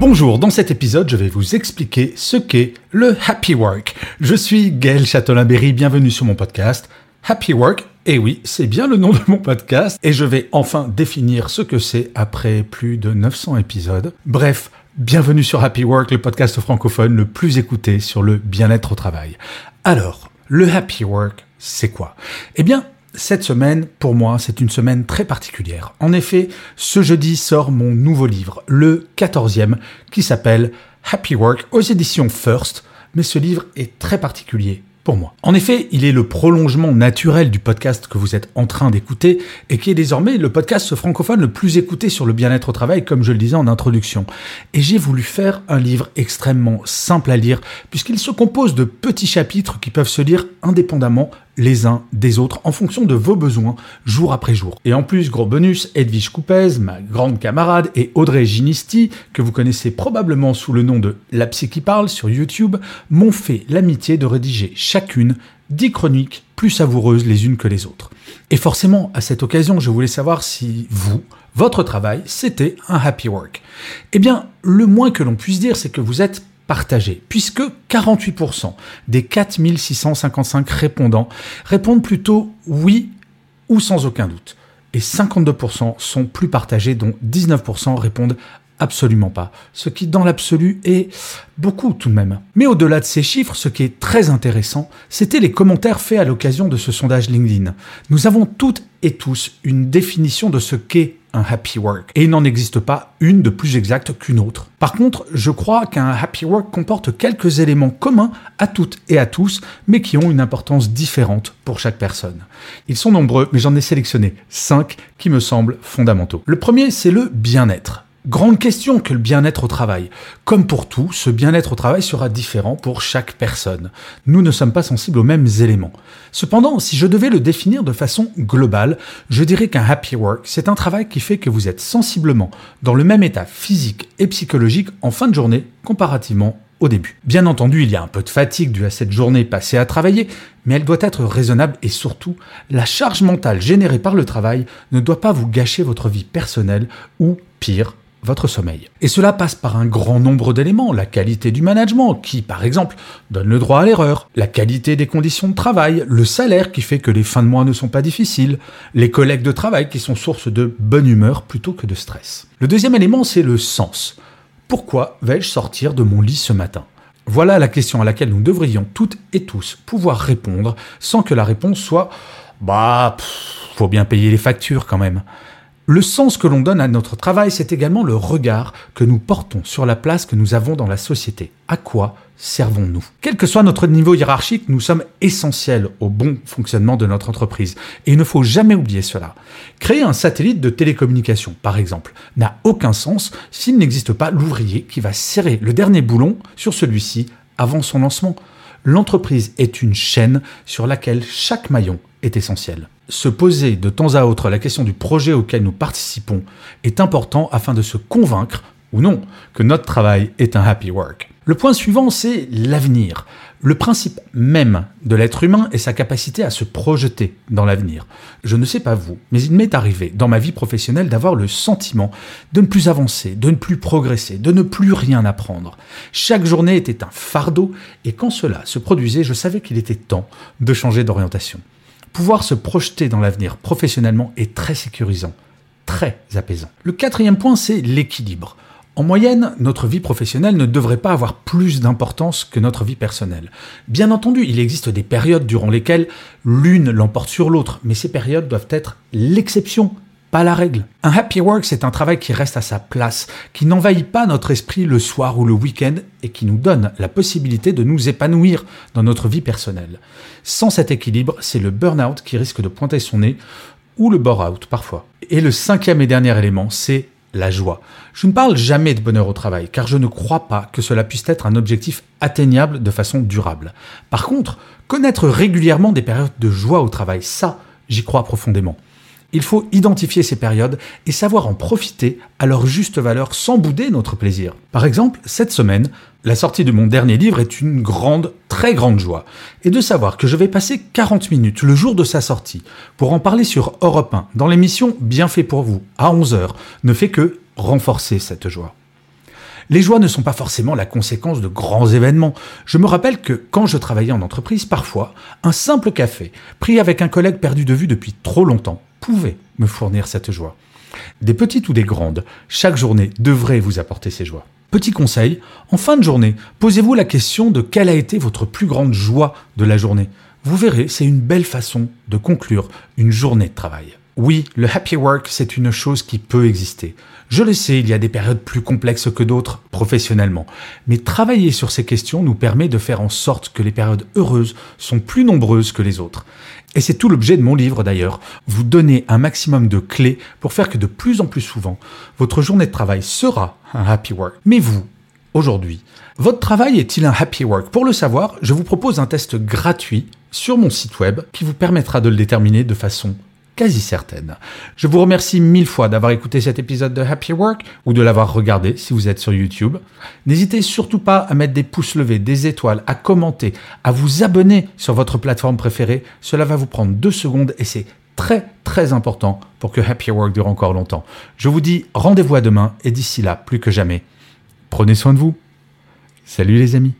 Bonjour, dans cet épisode, je vais vous expliquer ce qu'est le Happy Work. Je suis Gaël Châtelain-Berry, bienvenue sur mon podcast Happy Work. Et oui, c'est bien le nom de mon podcast, et je vais enfin définir ce que c'est après plus de 900 épisodes. Bref, bienvenue sur Happy Work, le podcast francophone le plus écouté sur le bien-être au travail. Alors, le Happy Work, c'est quoi? Eh bien, cette semaine, pour moi, c'est une semaine très particulière. En effet, ce jeudi sort mon nouveau livre, le 14e, qui s'appelle Happy Work aux éditions First, mais ce livre est très particulier moi. En effet, il est le prolongement naturel du podcast que vous êtes en train d'écouter et qui est désormais le podcast francophone le plus écouté sur le bien-être au travail, comme je le disais en introduction. Et j'ai voulu faire un livre extrêmement simple à lire, puisqu'il se compose de petits chapitres qui peuvent se lire indépendamment les uns des autres en fonction de vos besoins jour après jour. Et en plus, gros bonus, Edwige Coupez, ma grande camarade, et Audrey Ginisti, que vous connaissez probablement sous le nom de La Psy qui parle sur YouTube, m'ont fait l'amitié de rédiger chacune dix chroniques plus savoureuses les unes que les autres. Et forcément, à cette occasion, je voulais savoir si vous, votre travail, c'était un happy work. Eh bien, le moins que l'on puisse dire, c'est que vous êtes partagé, puisque 48% des 4655 répondants répondent plutôt oui ou sans aucun doute. Et 52% sont plus partagés, dont 19% répondent absolument pas. Ce qui, dans l'absolu, est beaucoup tout de même. Mais au-delà de ces chiffres, ce qui est très intéressant, c'était les commentaires faits à l'occasion de ce sondage LinkedIn. Nous avons toutes et tous une définition de ce qu'est un happy work. Et il n'en existe pas une de plus exacte qu'une autre. Par contre, je crois qu'un happy work comporte quelques éléments communs à toutes et à tous, mais qui ont une importance différente pour chaque personne. Ils sont nombreux, mais j'en ai sélectionné cinq qui me semblent fondamentaux. Le premier, c'est le bien-être. Grande question que le bien-être au travail. Comme pour tout, ce bien-être au travail sera différent pour chaque personne. Nous ne sommes pas sensibles aux mêmes éléments. Cependant, si je devais le définir de façon globale, je dirais qu'un happy work, c'est un travail qui fait que vous êtes sensiblement dans le même état physique et psychologique en fin de journée comparativement au début. Bien entendu, il y a un peu de fatigue due à cette journée passée à travailler, mais elle doit être raisonnable et surtout, la charge mentale générée par le travail ne doit pas vous gâcher votre vie personnelle ou, pire, votre sommeil. Et cela passe par un grand nombre d'éléments, la qualité du management, qui par exemple donne le droit à l'erreur, la qualité des conditions de travail, le salaire qui fait que les fins de mois ne sont pas difficiles, les collègues de travail qui sont source de bonne humeur plutôt que de stress. Le deuxième élément, c'est le sens. Pourquoi vais-je sortir de mon lit ce matin? Voilà la question à laquelle nous devrions toutes et tous pouvoir répondre sans que la réponse soit bah, faut bien payer les factures quand même. Le sens que l'on donne à notre travail, c'est également le regard que nous portons sur la place que nous avons dans la société. À quoi servons-nous? Quel que soit notre niveau hiérarchique, nous sommes essentiels au bon fonctionnement de notre entreprise. Et il ne faut jamais oublier cela. Créer un satellite de télécommunication, par exemple, n'a aucun sens s'il n'existe pas l'ouvrier qui va serrer le dernier boulon sur celui-ci avant son lancement. L'entreprise est une chaîne sur laquelle chaque maillon est essentiel se poser de temps à autre la question du projet auquel nous participons est important afin de se convaincre, ou non, que notre travail est un happy work. Le point suivant, c'est l'avenir. Le principe même de l'être humain est sa capacité à se projeter dans l'avenir. Je ne sais pas vous, mais il m'est arrivé dans ma vie professionnelle d'avoir le sentiment de ne plus avancer, de ne plus progresser, de ne plus rien apprendre. Chaque journée était un fardeau et quand cela se produisait, je savais qu'il était temps de changer d'orientation. Pouvoir se projeter dans l'avenir professionnellement est très sécurisant, très apaisant. Le quatrième point, c'est l'équilibre. En moyenne, notre vie professionnelle ne devrait pas avoir plus d'importance que notre vie personnelle. Bien entendu, il existe des périodes durant lesquelles l'une l'emporte sur l'autre, mais ces périodes doivent être l'exception pas la règle. Un happy work, c'est un travail qui reste à sa place, qui n'envahit pas notre esprit le soir ou le week-end et qui nous donne la possibilité de nous épanouir dans notre vie personnelle. Sans cet équilibre, c'est le burn-out qui risque de pointer son nez ou le bore-out parfois. Et le cinquième et dernier élément, c'est la joie. Je ne parle jamais de bonheur au travail, car je ne crois pas que cela puisse être un objectif atteignable de façon durable. Par contre, connaître régulièrement des périodes de joie au travail, ça, j'y crois profondément. Il faut identifier ces périodes et savoir en profiter à leur juste valeur sans bouder notre plaisir. Par exemple, cette semaine, la sortie de mon dernier livre est une grande, très grande joie. Et de savoir que je vais passer 40 minutes le jour de sa sortie pour en parler sur Europe 1 dans l'émission Bien fait pour vous à 11h ne fait que renforcer cette joie. Les joies ne sont pas forcément la conséquence de grands événements. Je me rappelle que quand je travaillais en entreprise, parfois, un simple café, pris avec un collègue perdu de vue depuis trop longtemps, pouvait me fournir cette joie. Des petites ou des grandes, chaque journée devrait vous apporter ces joies. Petit conseil, en fin de journée, posez-vous la question de quelle a été votre plus grande joie de la journée. Vous verrez, c'est une belle façon de conclure une journée de travail. Oui, le happy work, c'est une chose qui peut exister. Je le sais, il y a des périodes plus complexes que d'autres professionnellement, mais travailler sur ces questions nous permet de faire en sorte que les périodes heureuses sont plus nombreuses que les autres. Et c'est tout l'objet de mon livre d'ailleurs, vous donner un maximum de clés pour faire que de plus en plus souvent, votre journée de travail sera un happy work. Mais vous, aujourd'hui, votre travail est-il un happy work? Pour le savoir, je vous propose un test gratuit sur mon site web qui vous permettra de le déterminer de façon quasi certaine. Je vous remercie mille fois d'avoir écouté cet épisode de Happy Work ou de l'avoir regardé si vous êtes sur YouTube. N'hésitez surtout pas à mettre des pouces levés, des étoiles, à commenter, à vous abonner sur votre plateforme préférée. Cela va vous prendre deux secondes et c'est très très important pour que Happy Work dure encore longtemps. Je vous dis rendez-vous à demain et d'ici là, plus que jamais, prenez soin de vous. Salut les amis.